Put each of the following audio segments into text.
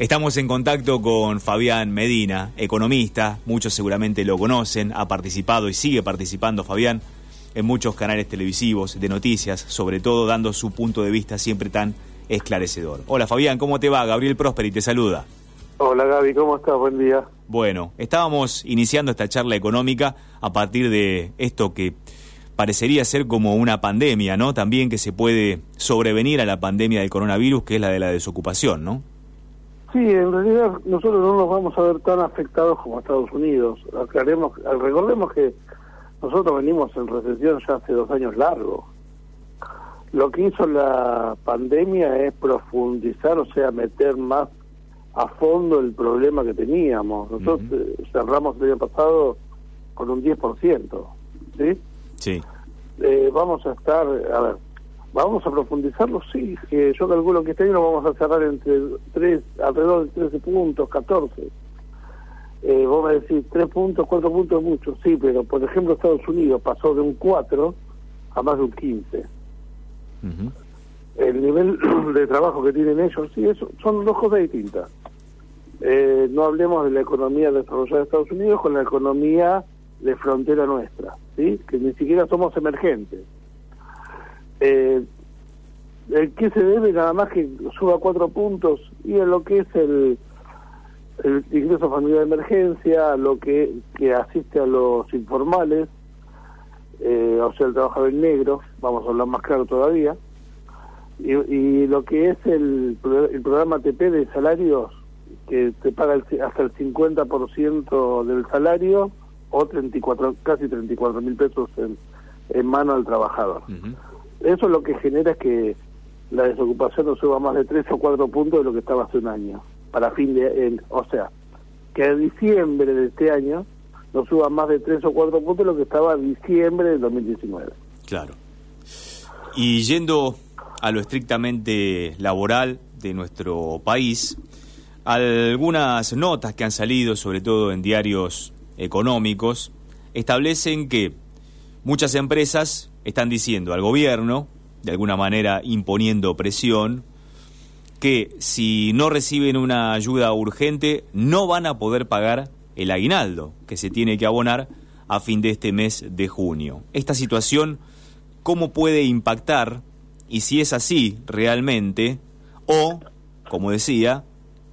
Estamos en contacto con Fabián Medina, economista, muchos seguramente lo conocen, ha participado y sigue participando Fabián en muchos canales televisivos de noticias, sobre todo dando su punto de vista siempre tan esclarecedor. Hola Fabián, ¿cómo te va? Gabriel Prosperi te saluda. Hola Gaby, ¿cómo estás? Buen día. Bueno, estábamos iniciando esta charla económica a partir de esto que parecería ser como una pandemia, ¿no? También que se puede sobrevenir a la pandemia del coronavirus, que es la de la desocupación, ¿no? Sí, en realidad nosotros no nos vamos a ver tan afectados como Estados Unidos. Aclaremos, recordemos que nosotros venimos en recesión ya hace dos años largos. Lo que hizo la pandemia es profundizar, o sea, meter más a fondo el problema que teníamos. Nosotros eh, cerramos el año pasado con un 10%, ¿sí? Sí. Eh, vamos a estar, a ver, ¿Vamos a profundizarlo? Sí, yo calculo que este año lo vamos a cerrar entre tres, alrededor de 13 puntos, 14. Eh, vos me decís, 3 puntos, 4 puntos es mucho, sí, pero por ejemplo Estados Unidos pasó de un 4 a más de un 15. El nivel de trabajo que tienen ellos, sí, eso, son dos cosas distintas. Eh, no hablemos de la economía desarrollada de Estados Unidos con la economía de frontera nuestra, ¿sí? que ni siquiera somos emergentes. Eh, ¿El qué se debe nada más que suba cuatro puntos? Y en lo que es el, el ingreso familiar de emergencia, lo que, que asiste a los informales, eh, o sea, el trabajador en negro, vamos a hablar más claro todavía, y, lo que es el, el programa TP de salarios, que te paga hasta el 50% del salario, o 34, casi 34 mil pesos en mano al trabajador. Eso lo que genera es que la desocupación no suba más de 3 o 4 puntos de lo que estaba hace un año, para fin de, o sea, que a diciembre de este año no suba más de 3 o 4 puntos de lo que estaba a diciembre de 2019. Claro. Y yendo a lo estrictamente laboral de nuestro país, algunas notas que han salido, sobre todo en diarios económicos, establecen que muchas empresas están diciendo al gobierno, de alguna manera imponiendo presión, que si no reciben una ayuda urgente no van a poder pagar el aguinaldo que se tiene que abonar a fin de este mes de junio. Esta situación, ¿cómo puede impactar? Y si es así realmente, o, como decía,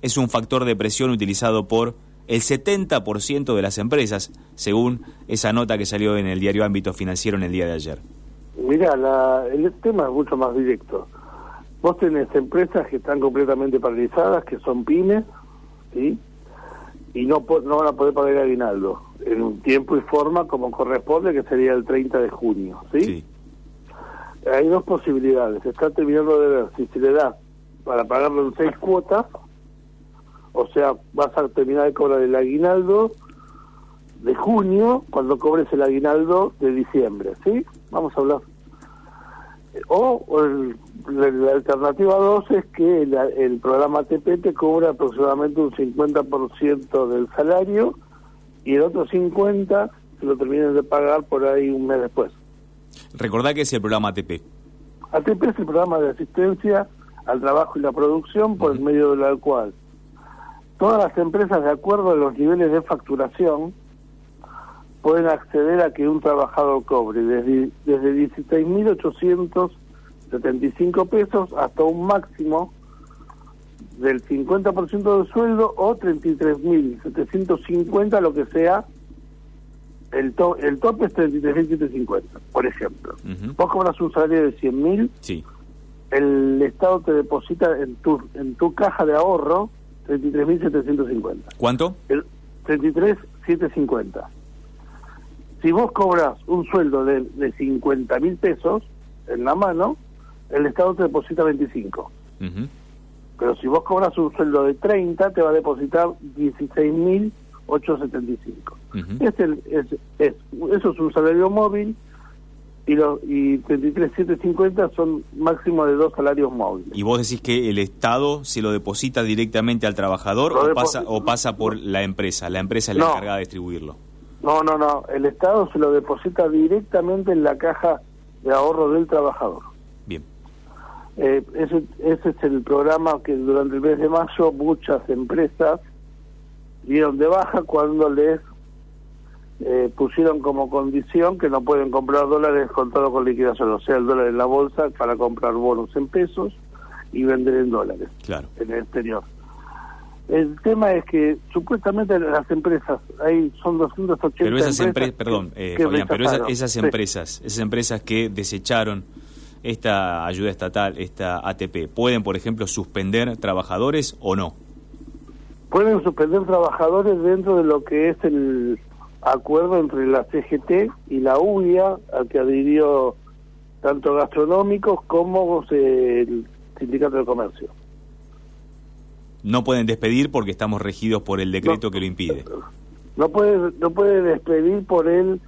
es un factor de presión utilizado por el 70% de las empresas, según esa nota que salió en el diario Ámbito Financiero en el día de ayer. Mira, el tema es mucho más directo. Vos tenés empresas que están completamente paralizadas, que son pymes, ¿sí? Y no, no van a poder pagar el aguinaldo en un tiempo y forma como corresponde, que sería el 30 de junio, ¿sí? sí. Hay dos posibilidades. Está terminando de ver si se le da para pagarlo en seis cuotas, o sea, vas a terminar de cobrar el aguinaldo de junio cuando cobres el aguinaldo de diciembre, ¿sí? Vamos a hablar. O, la, alternativa 2 es que el programa TP te cobra aproximadamente un 50% del salario y el otro 50% se lo terminen de pagar por ahí un mes después. Recordá que es el programa ATP. ATP es el programa de asistencia al trabajo y la producción por el medio del cual todas las empresas, de acuerdo a los niveles de facturación, pueden acceder a que un trabajador cobre desde, desde 16.875 pesos hasta un máximo del 50% del sueldo o 33.750, lo que sea, el, to el tope es 33.750, por ejemplo. Vos cobras un salario de 100.000, sí. el Estado te deposita en tu, en tu caja de ahorro 33.750. ¿Cuánto? El 33.750 si vos cobras un sueldo de, de 50 mil pesos en la mano, el Estado te deposita 25. Pero si vos cobras un sueldo de 30, te va a depositar 16 mil 875. es el, es, es, eso es un salario móvil y, los y 33.750 son máximo de dos salarios móviles. ¿Y vos decís que el Estado se lo deposita directamente al trabajador o pasa, o pasa por la empresa? La empresa es la encargada de distribuirlo. No, no, no. El Estado se lo deposita directamente en la caja de ahorro del trabajador. Bien. Eh, ese, ese es el programa que durante el mes de mayo muchas empresas dieron de baja cuando les eh, pusieron como condición que no pueden comprar dólares contados con liquidación, o sea, el dólar en la bolsa para comprar bonos en pesos y vender en dólares claro. en el exterior. El tema es que supuestamente las empresas, ahí son 280 pero esas empresas. perdón, eh, Fabián, pero esas empresas, esas empresas que desecharon esta ayuda estatal, esta ATP, ¿pueden, por ejemplo, suspender trabajadores o no? Pueden suspender trabajadores dentro de lo que es el acuerdo entre la CGT y la UIA, al que adhirió tanto gastronómicos como el Sindicato de Comercio. No pueden despedir porque estamos regidos por el decreto que lo impide. No puede, no puede despedir por el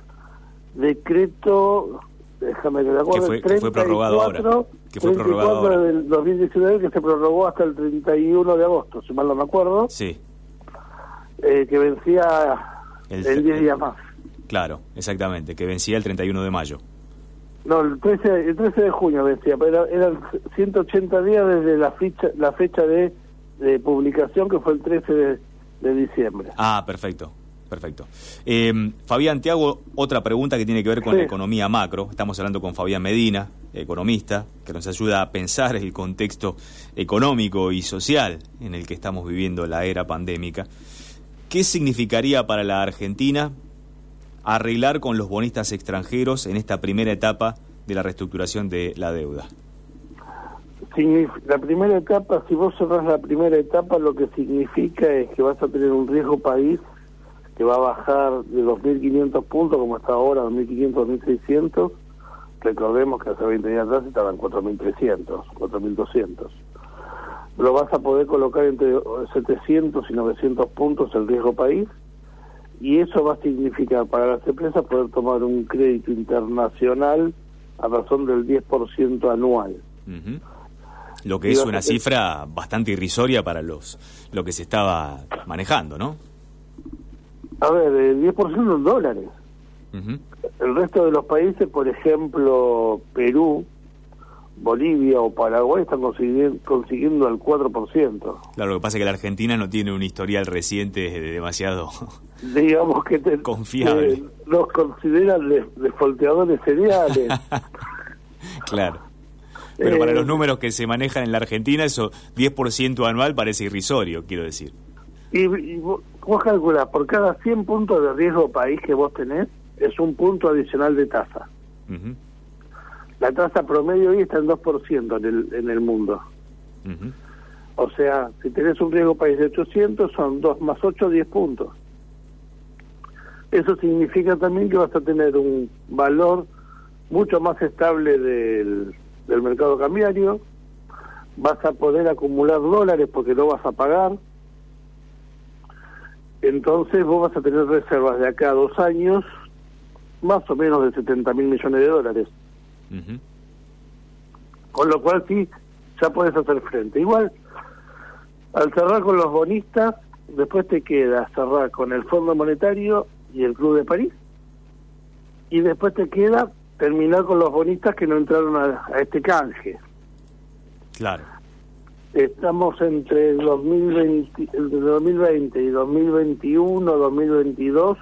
decreto, déjame que me acuerdo, que fue, prorrogado ahora. Que fue prorrogado ahora. del 2019 que se prorrogó hasta el 31 de agosto, si mal no me acuerdo. Sí. Eh, que vencía el, 10 días más. Claro, exactamente, que vencía el 31 de mayo. No, el 13, el 13 de junio vencía, pero eran 180 días desde la fecha, la fecha de, publicación, que fue el 13 de, diciembre. Ah, perfecto. Perfecto. Eh, Fabián, te hago otra pregunta que tiene que ver con la economía macro. Estamos hablando con Fabián Medina, economista, que nos ayuda a pensar el contexto económico y social en el que estamos viviendo la era pandémica. ¿Qué significaría para la Argentina arreglar con los bonistas extranjeros en esta primera etapa de la reestructuración de la deuda? La primera etapa, si vos cerrás la primera etapa, lo que significa es que vas a tener un riesgo país que va a bajar de 2.500 puntos, como está ahora, 2.500, 2.600. Recordemos que hace 20 días atrás estaban 4.300, 4.200 lo vas a poder colocar entre 700 y 900 puntos el riesgo país y eso va a significar para las empresas poder tomar un crédito internacional a razón del 10% anual. Lo que es una cifra bastante irrisoria para los lo que se estaba manejando, ¿no? A ver, el 10% en dólares. El resto de los países, por ejemplo, Perú, Bolivia o Paraguay están consiguiendo, consiguiendo el 4%. Claro, lo que pasa es que la Argentina no tiene un historial reciente demasiado digamos que confiable. los consideran desfolteadores seriales. claro. Pero para los eh, números que se manejan en la Argentina, eso 10% anual parece irrisorio, quiero decir. Y, vos, calculás, por cada 100 puntos de riesgo país que vos tenés, es un punto adicional de tasa. La tasa promedio hoy está en 2% en el, en el mundo. O sea, si tenés un riesgo país de 800, son 2 más 8, 10 puntos. Eso significa también que vas a tener un valor mucho más estable del, del mercado cambiario, vas a poder acumular dólares porque no vas a pagar, entonces vos vas a tener reservas de acá a dos años más o menos de 70 mil millones de dólares. Con lo cual sí, ya puedes hacer frente. Igual, al cerrar con los bonistas, después te queda cerrar con el Fondo Monetario y el Club de París. Y después te queda terminar con los bonistas que no entraron a, este canje. Claro. Estamos entre 2020, entre 2020 y 2021, 2022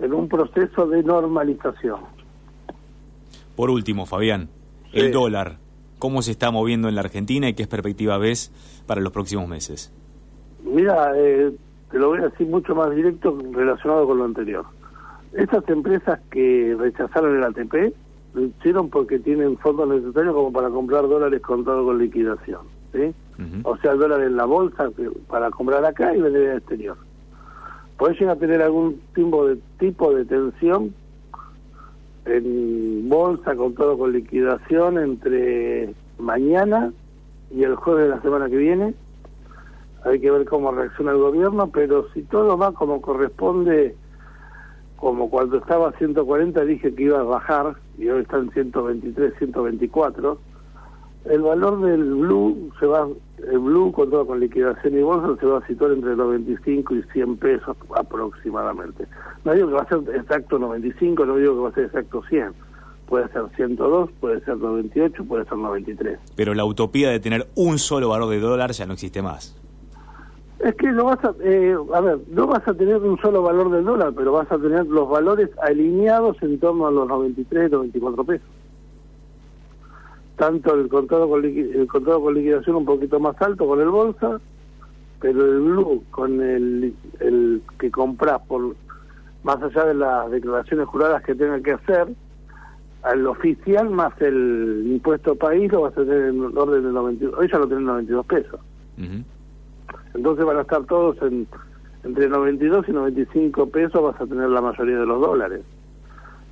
en un proceso de normalización. Por último, Fabián, el dólar, ¿cómo se está moviendo en la Argentina y qué perspectiva ves para los próximos meses? Mira, eh, te lo voy a decir mucho más directo relacionado con lo anterior. Estas empresas que rechazaron el ATP lo hicieron porque tienen fondos necesarios como para comprar dólares contados con liquidación. ¿sí? O sea, el dólar en la bolsa para comprar acá y vender en el exterior. Pueden llegar a tener algún tipo de, tipo de tensión en bolsa con todo con liquidación entre mañana y el jueves de la semana que viene. Hay que ver cómo reacciona el gobierno, pero si todo va como corresponde, como cuando estaba a 140 dije que iba a bajar y hoy está en 123, 124 el valor del blue se va, el blue con todo con liquidación y bolsa se va a situar entre 95 y 100 pesos aproximadamente. No digo que va a ser exacto 95, no digo que va a ser exacto 100, puede ser 102, puede ser 98, puede ser 93. Pero la utopía de tener un solo valor de dólar ya no existe más. Es que no vas a, eh, a ver, no vas a tener un solo valor del dólar, pero vas a tener los valores alineados en torno a los 93, 94 pesos. Tanto el contado con, el contado con liquidación un poquito más alto con el bolsa, pero el blue con el, el que compras por más allá de las declaraciones juradas que tenga que hacer, al oficial más el impuesto país lo vas a tener en orden de 92, hoy ya lo tienen 92 pesos. Entonces van a estar todos en entre 92 y 95 pesos vas a tener la mayoría de los dólares.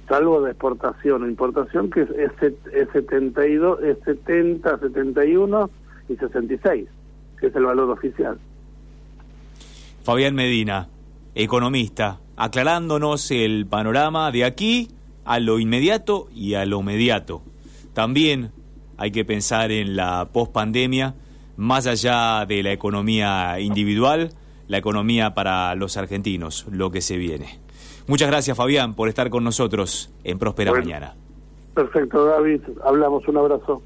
Salvo de exportación o importación que es, es, 72, es 70, 71 y 66, que es el valor oficial. Fabián Medina, economista, aclarándonos el panorama de aquí a lo inmediato y a lo mediato. También hay que pensar en la pospandemia, más allá de la economía individual, la economía para los argentinos, lo que se viene. Muchas gracias, Fabián, por estar con nosotros en Próspera Mañana. Perfecto, David. Hablamos. Un abrazo.